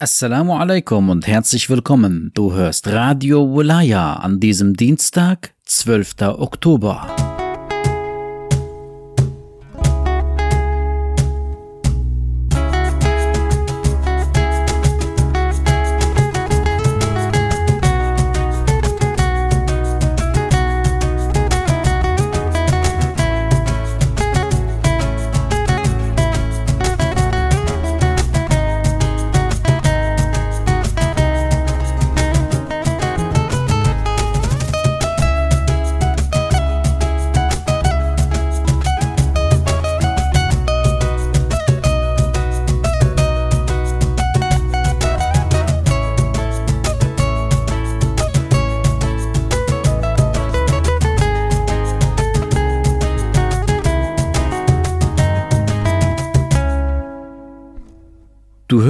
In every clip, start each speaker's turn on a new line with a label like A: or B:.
A: Assalamu alaikum und herzlich willkommen. Du hörst Radio Wulaya an diesem Dienstag, 12. Oktober.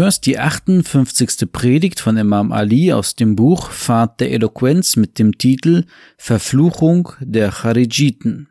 A: Hörst die 58. Predigt von Imam Ali aus dem Buch Pfad der Eloquenz mit dem Titel Verfluchung der Charijiten.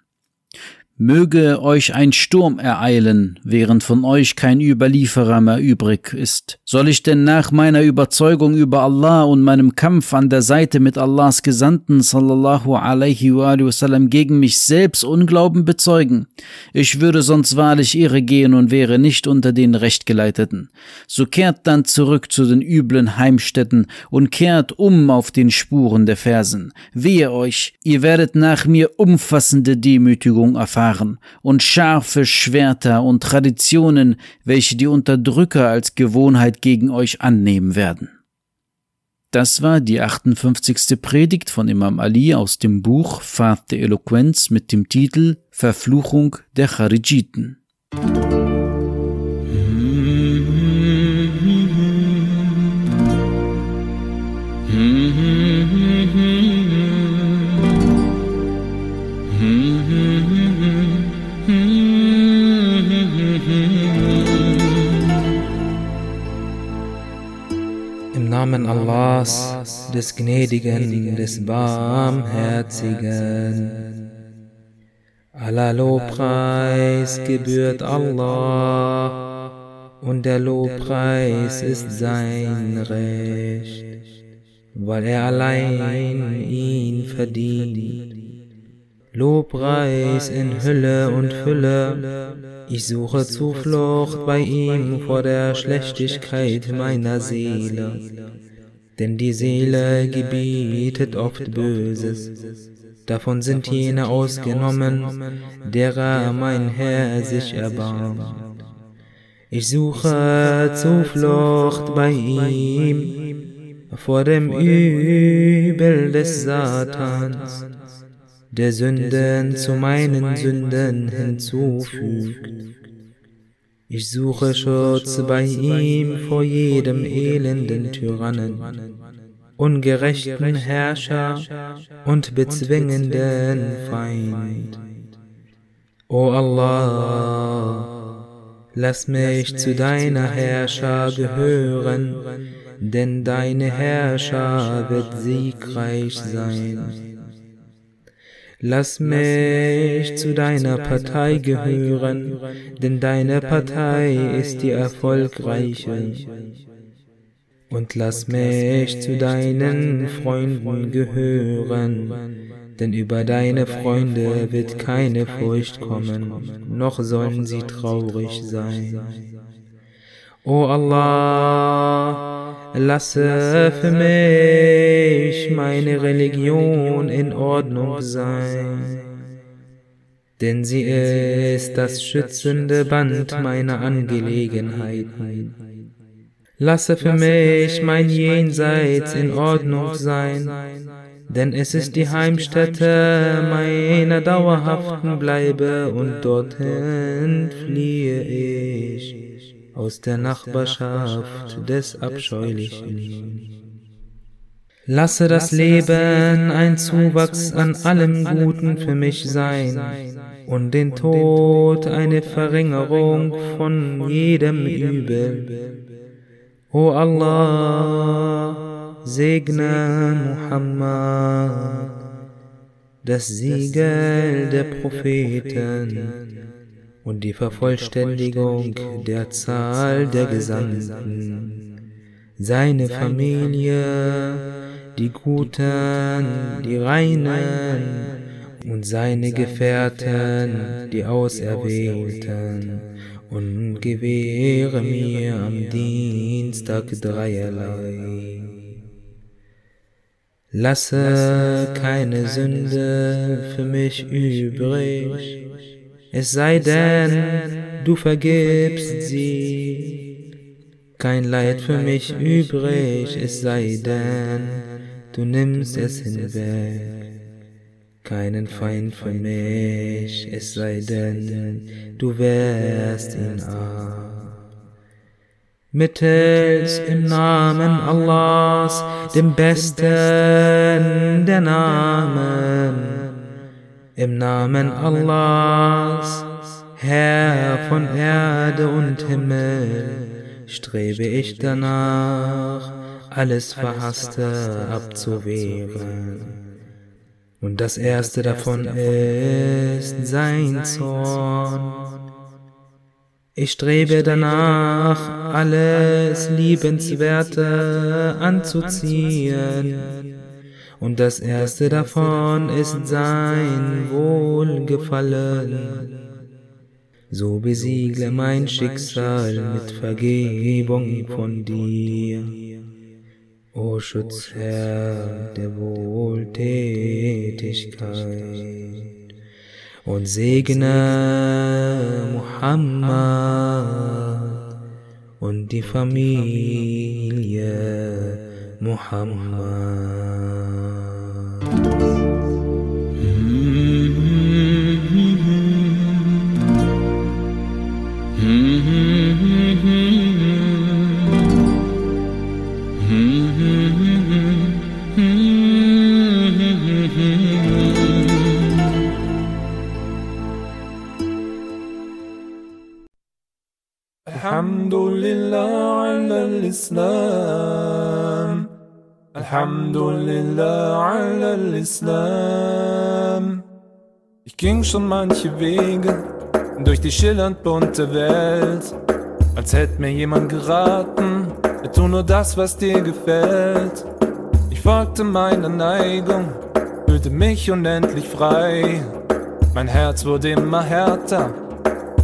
A: Möge euch ein Sturm ereilen, während von euch kein Überlieferer mehr übrig ist. Soll ich denn nach meiner Überzeugung über Allah und meinem Kampf an der Seite mit Allahs Gesandten sallallahu alaihi wasallam gegen mich selbst Unglauben bezeugen? Ich würde sonst wahrlich irre gehen und wäre nicht unter den Rechtgeleiteten. So kehrt dann zurück zu den üblen Heimstätten und kehrt um auf den Spuren der Fersen. Wehe euch, ihr werdet nach mir umfassende Demütigung erfahren Jahren und scharfe Schwerter und Traditionen, welche die Unterdrücker als Gewohnheit gegen euch annehmen werden. Das war die 58. Predigt von Imam Ali aus dem Buch Pfad der Eloquenz mit dem Titel Verfluchung der Charijiten.
B: Allahs, des Gnädigen, des Barmherzigen. Aller Lobpreis gebührt Allah und der Lobpreis ist sein Recht, weil er allein ihn verdient. Lobpreis in Hülle und Fülle, ich suche Zuflucht bei ihm vor der Schlechtigkeit meiner Seele. Denn die Seele gebietet oft Böses. Davon sind jene ausgenommen, derer mein Herr sich erbarmt. Ich suche Zuflucht bei ihm vor dem Übel des Satans der Sünden zu meinen Sünden hinzufügt. Ich suche Schutz bei ihm vor jedem elenden Tyrannen, ungerechten Herrscher und bezwingenden Feind. O Allah, lass mich zu deiner Herrscher gehören, denn deine Herrscher wird siegreich sein. Lass mich zu deiner Partei gehören, denn deine Partei ist die erfolgreiche. Und lass mich zu deinen Freunden gehören, denn über deine Freunde wird keine Furcht kommen, noch sollen sie traurig sein. O Allah, Lasse für mich meine Religion in Ordnung sein, denn sie ist das schützende Band meiner Angelegenheiten. Lasse für mich mein Jenseits in Ordnung sein, denn es ist die Heimstätte meiner dauerhaften Bleibe und dorthin fliehe ich aus der Nachbarschaft des Abscheulichen. Lasse das Leben ein Zuwachs an allem Guten für mich sein und den Tod eine Verringerung von jedem Übel. O Allah, segne Muhammad, das Siegel der Propheten und die Vervollständigung der Zahl der Gesandten. seine Familie, die Guten, die Reinen und seine Gefährten, die Auserwählten, und gewähre mir am Dienstag dreierlei. Lasse keine Sünde für mich übrig, es sei denn, du vergibst sie. Kein Leid für mich übrig, es sei denn, du nimmst es hinweg. Keinen Feind für mich, es sei denn, du wärst ihn ab. Mittels im Namen Allahs, dem besten der Namen, im Namen Allahs, Herr von Erde und Himmel, strebe ich danach, alles Verhasste abzuwehren. Und das erste davon ist sein Zorn. Ich strebe danach, alles Liebenswerte anzuziehen und das erste davon ist sein Wohlgefallen. So besiegle mein Schicksal mit Vergebung von dir, o Schutzherr der Wohltätigkeit, und segne Muhammad und die Familie.
C: الحمد لله على الإسلام Alhamdulillah ala al-Islam. Ich ging schon manche Wege durch die schillernd bunte Welt, als hätte mir jemand geraten, tu nur das, was dir gefällt. Ich folgte meiner Neigung, fühlte mich unendlich frei. Mein Herz wurde immer härter,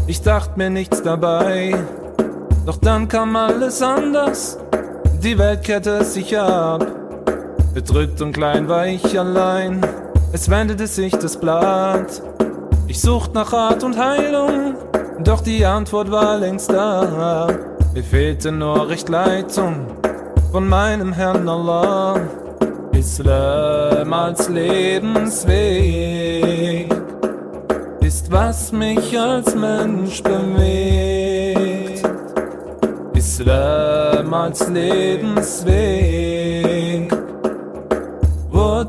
C: ich dachte mir nichts dabei. Doch dann kam alles anders, die Welt kehrte sich ab. Bedrückt und klein war ich allein, es wendete sich das Blatt. Ich suchte nach Rat und Heilung, doch die Antwort war längst da. Mir fehlte nur Richtleitung von meinem Herrn Allah. Islam als Lebensweg ist, was mich als Mensch bewegt. Islam als Lebensweg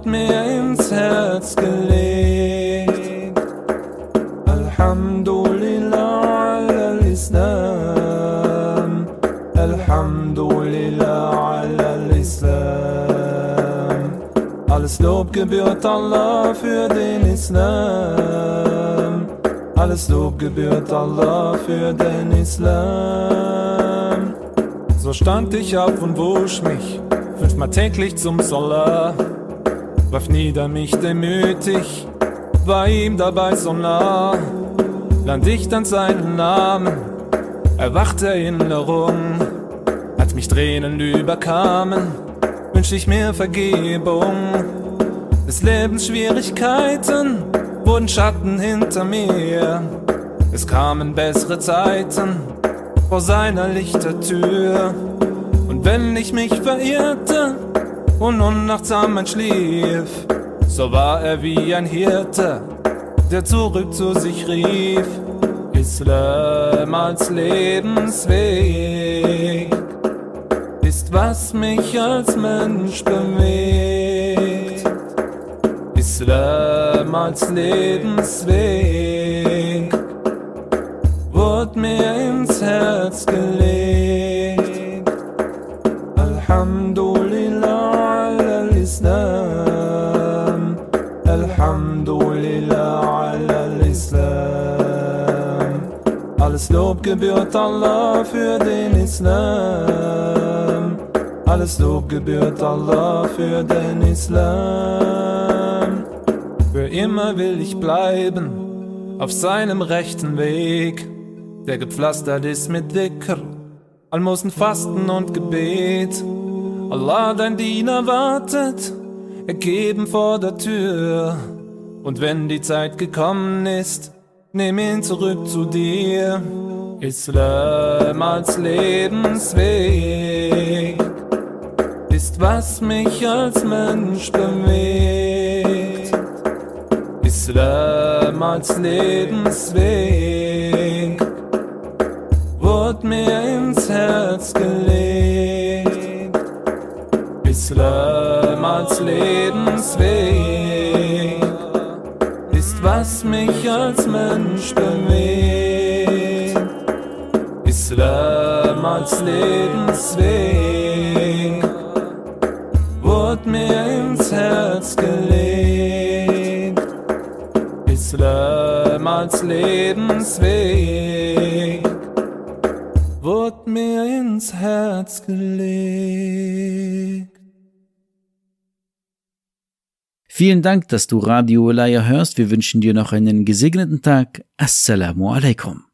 C: mir ins Herz gelegt. Alhamdulillah al-Islam, Alhamdulillah al-Islam. Alles Lob gebührt Allah für den Islam. Alles Lob gebührt Allah für den Islam. So stand ich auf und wusch mich fünfmal täglich zum Salah. Warf nieder mich demütig, war ihm dabei so nah. Land ich dann seinen Namen, erwachte Erinnerung. Als mich Tränen überkamen, wünsch ich mir Vergebung. Des Lebens Schwierigkeiten wurden Schatten hinter mir. Es kamen bessere Zeiten vor seiner Lichtertür. Und wenn ich mich verirrte und unachtsam entschlief, so war er wie ein Hirte, der zurück zu sich rief. Islam als Lebensweg ist, was mich als Mensch bewegt. Islam als Lebensweg wurde mir ins Herz gelegt. Gebührt Allah für den Islam. Alles Lob gebührt Allah für den Islam. Für immer will ich bleiben auf seinem rechten Weg, der gepflastert ist mit Dhikr, Almosen, Fasten und Gebet. Allah, dein Diener wartet, ergeben vor der Tür. Und wenn die Zeit gekommen ist, nimm ihn zurück zu dir. Islam als Lebensweg ist, was mich als Mensch bewegt. Islam als Lebensweg wurde mir ins Herz gelegt. Islam als Lebensweg ist, was mich als Mensch bewegt. Als Lebensweg wurde mir ins Herz gelegt. Islam als Lebensweg wurde mir ins Herz gelegt.
A: Vielen Dank, dass du Radio Olaya hörst. Wir wünschen dir noch einen gesegneten Tag. Assalamu alaikum.